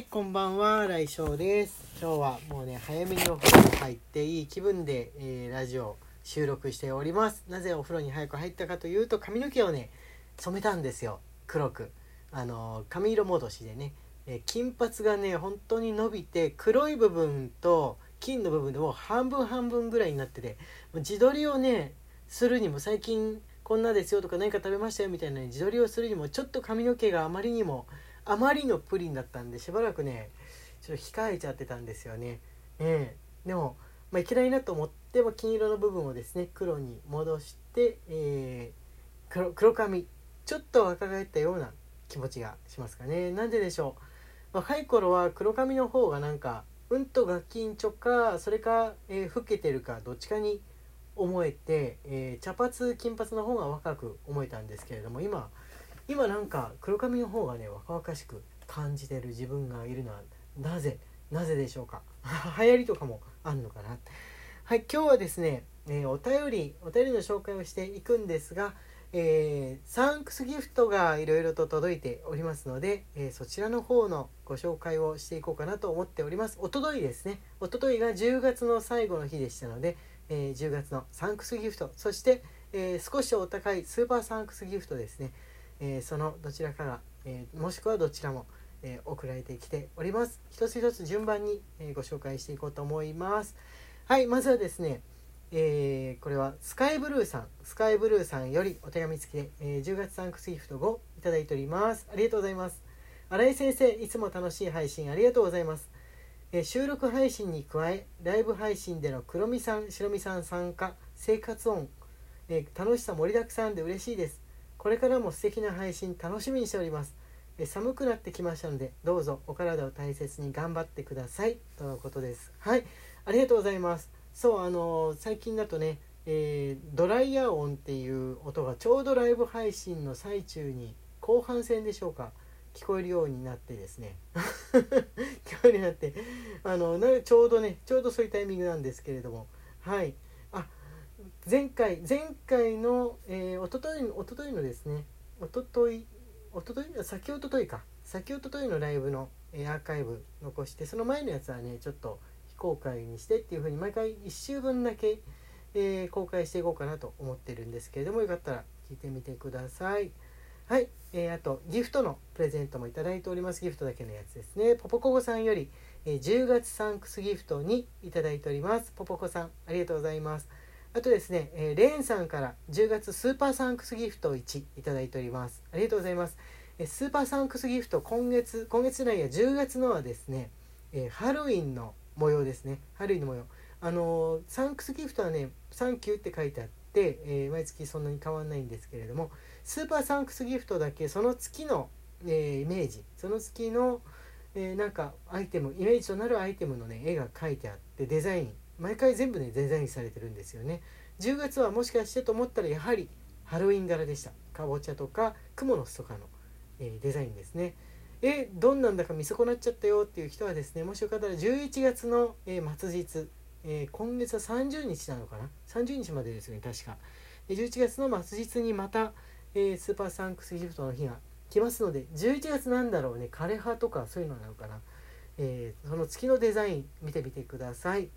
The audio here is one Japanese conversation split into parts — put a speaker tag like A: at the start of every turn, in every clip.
A: い、こんばんは、来翔です。今日はもうね、早めにお風呂に入っていい気分で、えーラジオ収録しております。なぜお風呂に早く入ったかというと、髪の毛をね、染めたんですよ。黒く。あの髪色戻しでね、えー金髪がね、本当に伸びて、黒い部分と金の部分でもう半分半分ぐらいになってて、もう自撮りをね、するにも最近こんなですよとか何か食べましたよみたいな、ね、自撮りをするにもちょっと髪の毛があまりにもあまりのプリンだったんでしばらくねちょっと控えちゃってたんですよね。ええでも、まあ、いけないなと思っても金色の部分をですね黒に戻して、えー黒黒髪ちょっと若返ったような気持ちがしますかね。なんででしょう若い頃は黒髪の方がなんかうんとガキンチョかそれか、えー老けてるかどっちかに思えて、えー茶髪金髪の方が若く思えたんですけれども今今なんか黒髪の方がね若々しく感じてる自分がいるのはなぜなぜでしょうか？流行りとかもあんのかな？はい今日はですね、えーお便りお便りの紹介をしていくんですが、えーサンクスギフトがいろいろと届いておりますので、えーそちらの方のご紹介をしていこうかなと思っております。おとといですね。おとといが10月の最後の日でしたので、え10月のサンクスギフトそして、え少しお高いスーパーサンクスギフトですね。えそのどちらかが、えもしくはどちらも、え送られてきております。一つ一つ順番に、えご紹介していこうと思います。はいまずはですね、えーこれはスカイブルーさん。スカイブルーさんよりお手紙付きで、えー10月サンクスギフト5いただいております。ありがとうございます。新井先生いつも楽しい配信ありがとうございます。え収録配信に加えライブ配信での黒見さん白見さん参加生活音、え楽しさ盛りだくさんで嬉しいです。これからも素敵な配信楽しみにしております。え寒くなってきましたのでどうぞお体を大切に頑張ってください。とのことです。はい。ありがとうございます。そうあのー最近だとね、えードライヤー音っていう音がちょうどライブ配信の最中に後半戦でしょうか聞こえるようになってですね。聞こえるようになってあのなちょうどねちょうどそういうタイミングなんですけれども。はい。前回前回の、えー、おとといおとといのですねおとといおととい先おとといか。先おとといのライブの、えーアーカイブ残してその前のやつはねちょっと非公開にしてっていう風に毎回1週分だけ、えー公開していこうかなと思ってるんですけれどもよかったら聞いてみてください。はい、えーあとギフトのプレゼントもいただいております。ギフトだけのやつですね。ポポココさんより、え10月サンクスギフトにいただいております。ポポコさんありがとうございます。あとですね、えーレーンさんから10月スーパーサンクスギフト1いただいております。ありがとうございます。えースーパーサンクスギフト今月今月内や10月のはですね、えーハロウィンの模様ですね。ハロウィンの模様。あのーサンクスギフトはね「サンキュー」って書いてあって、えー毎月そんなに変わんないんですけれどもスーパーサンクスギフトだけその月の、えーイメージ。その月の、えーなんかアイテムイメージとなるアイテムのね絵が描いてあってデザイン。毎回全部ねデザインされてるんですよね。10月はもしかしてと思ったらやはりハロウィン柄でした。かぼちゃとかクモの巣とかの、えーデザインですね。えどんなんだか見損なっちゃったよっていう人はですねもしよかったら11月の、えー末日、えー今月は30日なのかな？30日までですよね確か。11月の末日にまた、えスーパーサンクスギフトの日が来ますので11月なんだろうね枯葉とかそういうのなのかな、えその月のデザイン見てみてください。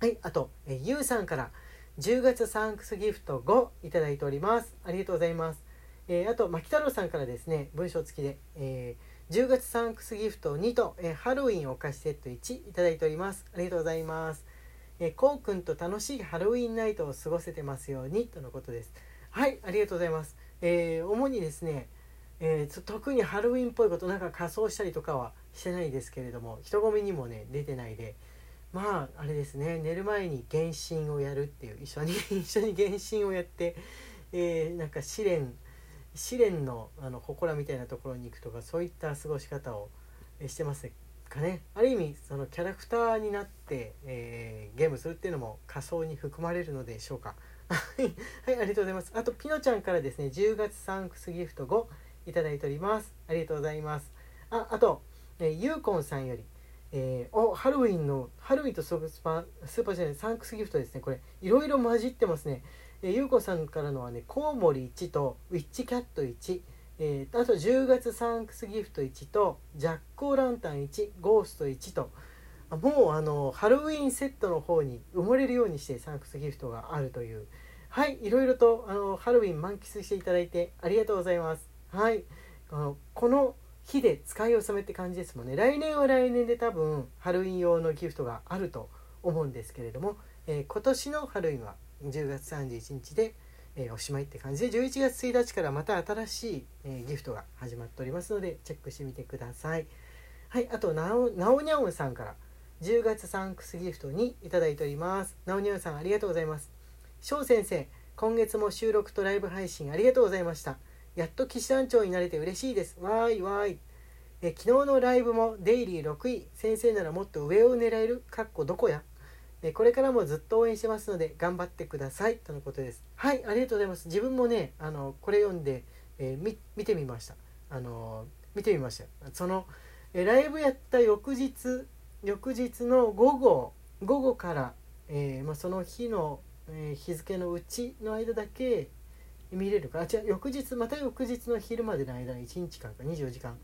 A: はいあと、えー、ゆうさんから10月サンクスギフト5いただいております。ありがとうございます、えーあと牧太郎さんからですね文章付きで、えー10月サンクスギフト2と、えーハロウィンお菓子セット1いただいております。ありがとうございます。えーこうくんと楽しいハロウィンナイトを過ごせてますようにとのことです。はいありがとうございます、え主にですね、えー特にハロウィンっぽいことなんか仮装したりとかはしてないですけれども人混みにもね出てないでまああれですね。寝る前に原神をやるっていう。一緒に 一緒に原神をやって、えーなんか試練試練のあの祠みたいなところに行くとかそういった過ごし方をしてますかね。ある意味そのキャラクターになって、えーゲームするっていうのも仮想に含まれるのでしょうか。はいありがとうございます。あとピノちゃんからですね10月サンクスギフト5いただいております。ありがとうございます。ああと、えー、ゆうこんさんよりえーおハロウィンのハロウィンとスーパースーパーじゃないサンクスギフトですね。これいろいろ混じってますね、えー、ゆうこさんからのはねコウモリ1とウィッチキャット1えー、あと10月サンクスギフト1とジャック・オ・ランタン1ゴースト1と。もうあのハロウィンセットの方に埋もれるようにしてサンクスギフトがあるという。はいいろいろとあのハロウィン満喫していただいてありがとうございます。はい。あのこの日で使い納めって感じですもんね。来年は来年で多分ハロウィン用のギフトがあると思うんですけれども、えー、今年のハロウィンは10月31日で、えー、おしまいって感じで11月1日からまた新しい、えー、ギフトが始まっておりますのでチェックしてみてください。はいあとなおなおにゃんさんから10月サンクスギフトにいただいております。なおにゃんさんありがとうございます。翔先生今月も収録とライブ配信ありがとうございました。やっと騎士団長になれて嬉しいです。わーいわーい。え昨日のライブもデイリー6位。先生ならもっと上を狙える？かっこどこや？えこれからもずっと応援してますので頑張ってください。とのことです。はいありがとうございます。自分もねあのこれ読んで、えー、見てみました。あの見てみました。そのえライブやった翌日翌日の午後午後から、えー、まあ、その日のえー、日付のうちの間だけ見れるかあ違う翌日また翌日の昼までの間1日間か24時間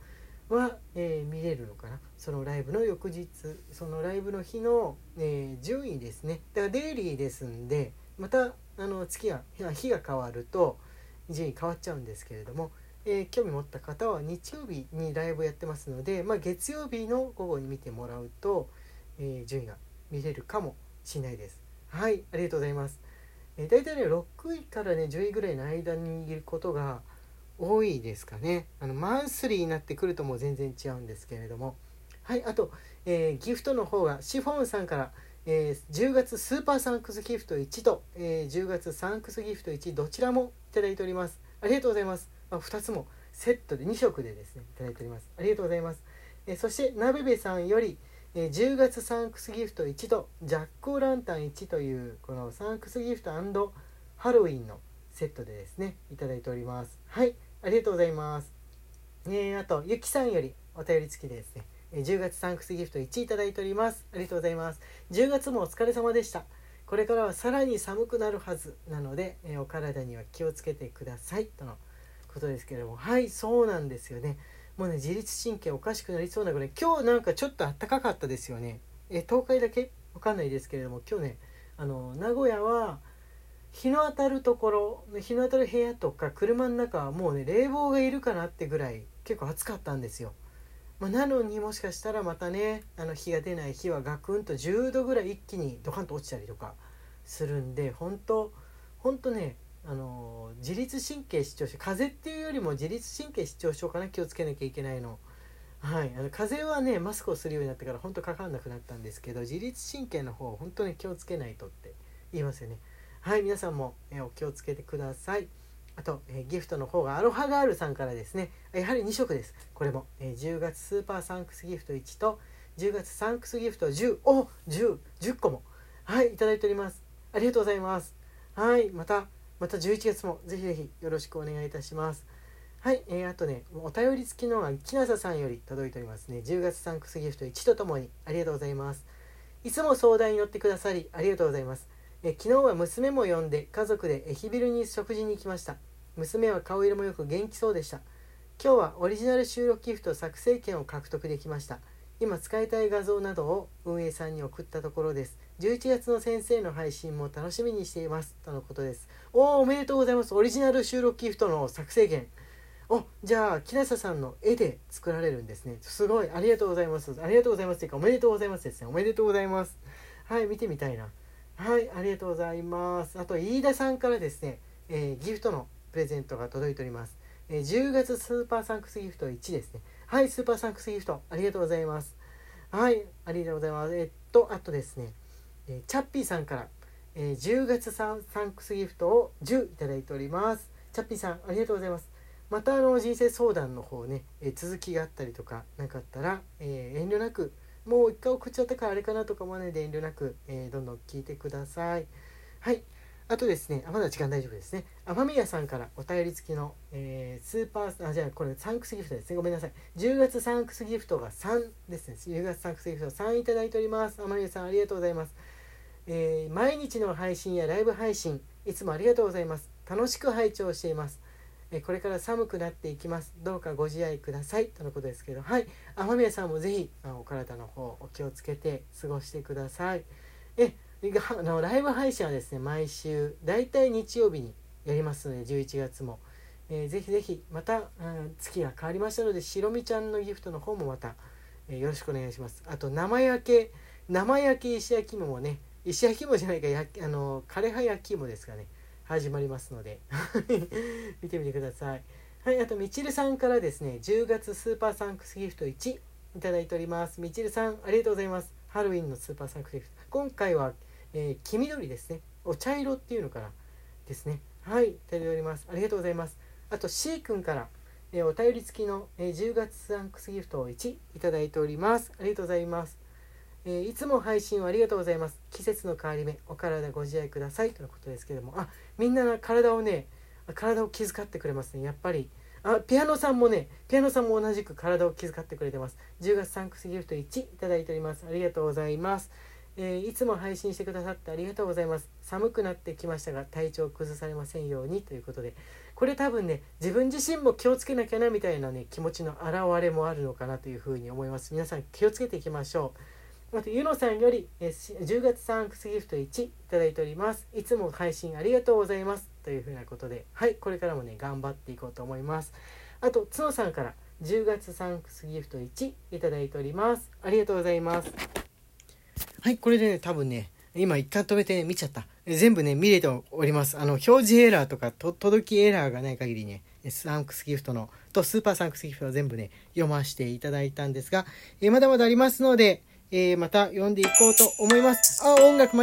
A: は、えー、見れるのかな。そのライブの翌日そのライブの日の、えー、順位ですね。だからデイリーですんでまたあの月が日が変わると順位変わっちゃうんですけれども、えー、興味持った方は日曜日にライブやってますので、まあ、月曜日の午後に見てもらうと、え順位が見れるかもしれないです。はいありがとうございます、えー、大体ね6位からね10位ぐらいの間にいることが多いですかね。あのマンスリーになってくるともう全然違うんですけれども。はいあと、えー、ギフトの方がシフォンさんからえー、10月スーパーサンクスギフト1と、えー、10月サンクスギフト1どちらもいただいております。ありがとうございます、まあ、2つもセットで2色でですねいただいております。ありがとうございます、えー、そしてなべべさんより、えー、10月サンクスギフト1とジャック・オ・ランタン1というこのサンクスギフトハロウィンのセットでですねいただいております。はいありがとうございます、えー、あとゆきさんよりお便り付きでですね。10月サンクスギフト1いただいております。ありがとうございます。10月もお疲れ様でした。これからはさらに寒くなるはずなので、え、お体には気をつけてください。とのことですけれども。はいそうなんですよね。もうね自律神経おかしくなりそうなぐらい今日なんかちょっと暖かかったですよね。え東海だけ？わかんないですけれども今日ねあの名古屋は日の当たるところ日の当たる部屋とか車の中はもうね冷房がいるかなってぐらい結構暑かったんですよ、まあ、なのにもしかしたらまたねあの日が出ない日はガクンと10度ぐらい一気にドカンと落ちたりとかするんで本当本当ねあの自律神経失調症風邪っていうよりも自律神経失調症かな気をつけなきゃいけないの。はい、あの風邪はねマスクをするようになってから本当かかんなくなったんですけど自律神経の方本当に気をつけないとって言いますよね。はい。皆さんも、えお気をつけてください。あと、えギフトの方がアロハガールさんからですね。やはり2色です。これも、え10月スーパーサンクスギフト1と10月サンクスギフト10お1010 10個も。はい。いただいております。ありがとうございます。はい。またまた11月もぜひぜひよろしくお願いいたします。はい、えー、あとね、お便り付きのはきなささんより届いておりますね。10月サンクスギフト1とともにありがとうございます。いつも相談に乗ってくださりありがとうございます。え昨日は娘も呼んで家族で駅ビルに食事に行きました。娘は顔色もよく元気そうでした。今日はオリジナル収録ギフト作成権を獲得できました。今使いたい画像などを運営さんに送ったところです。11月の先生の配信も楽しみにしています。とのことです。おおおめでとうございます。オリジナル収録ギフトの作成権おじゃあ木下さんの絵で作られるんですね。すごい。ありがとうございます。ありがとうございます。というかおめでとうございますですね。おめでとうございます。はい見てみたいな。はいありがとうございます。あと飯田さんからですね、えー、ギフトのプレゼントが届いております、えー、10月スーパーサンクスギフト1ですね。はいスーパーサンクスギフトありがとうございます。はいありがとうございます。えっとあとですねえ、チャッピーさんから、えー、10月サンクスギフトを10いただいております。チャッピーさんありがとうございます。またあの人生相談の方ね、えー、続きがあったりとかなかったら、え遠慮なくもう一回送っちゃったからあれかなとか思わないで遠慮なく、えーどんどん聞いてください。はいあとですね、あまだ時間大丈夫ですね。雨宮さんからお便り付きの、えー、スーパー、あ、じゃあこれサンクスギフトですね。ごめんなさい。10月サンクスギフトが3ですね。10月サンクスギフト3いただいております。雨宮さんありがとうございます。えー、毎日の配信やライブ配信いつもありがとうございます楽しく拝聴しています、えこれから寒くなっていきますどうかご自愛くださいとのことですけどはい雨宮さんもぜひお体の方お気をつけて過ごしてくださいえあのライブ配信はですね毎週だいたい日曜日にやりますので11月も、えー、ぜひぜひまた、うん、月が変わりましたので白みちゃんのギフトの方もまた、えー、よろしくお願いします。あと生焼け生焼け石焼き芋もね石焼き芋じゃないかやあの枯葉焼き芋ですかね始まりますので 見てみてください。はいあとみちるさんからですね10月スーパーサンクスギフト1いただいております。みちるさんありがとうございます。ハロウィンのスーパーサンクスギフト。今回は、えー、黄緑ですね。お茶色っていうのかな？ですね。はいいただいております。ありがとうございます。あと C 君からえお便り付きの、え10月サンクスギフトを1いただいております。ありがとうございます。え、いつも配信をありがとうございます。季節の変わり目お体ご自愛ください。とのことですけども。あみんな体をね体を気遣ってくれますね。やっぱり。あピアノさんもねピアノさんも同じく体を気遣ってくれてます。10月サンクスギフト1いただいております。ありがとうございます。えー、いつも配信してくださってありがとうございます寒くなってきましたが体調崩されませんようにということでこれ多分ね自分自身も気をつけなきゃなみたいなね気持ちの表れもあるのかなというふうに思います皆さん気をつけていきましょうあと、ゆのさんより、え10月サンクスギフト1いただいております。いつも配信ありがとうございます。というふうなことで、はい、これからもね、頑張っていこうと思います。あと、つのさんから10月サンクスギフト1いただいております。ありがとうございます。はい、これでね、多分ね、今一回止めて、ね、見ちゃった。全部ね、見れております。あの、表示エラーとかと、届きエラーがない限りね、サンクスギフトの、とスーパーサンクスギフトは全部ね、読ませていただいたんですが、えまだまだありますので、えー、また読んでいこうと思います。あ、音楽間に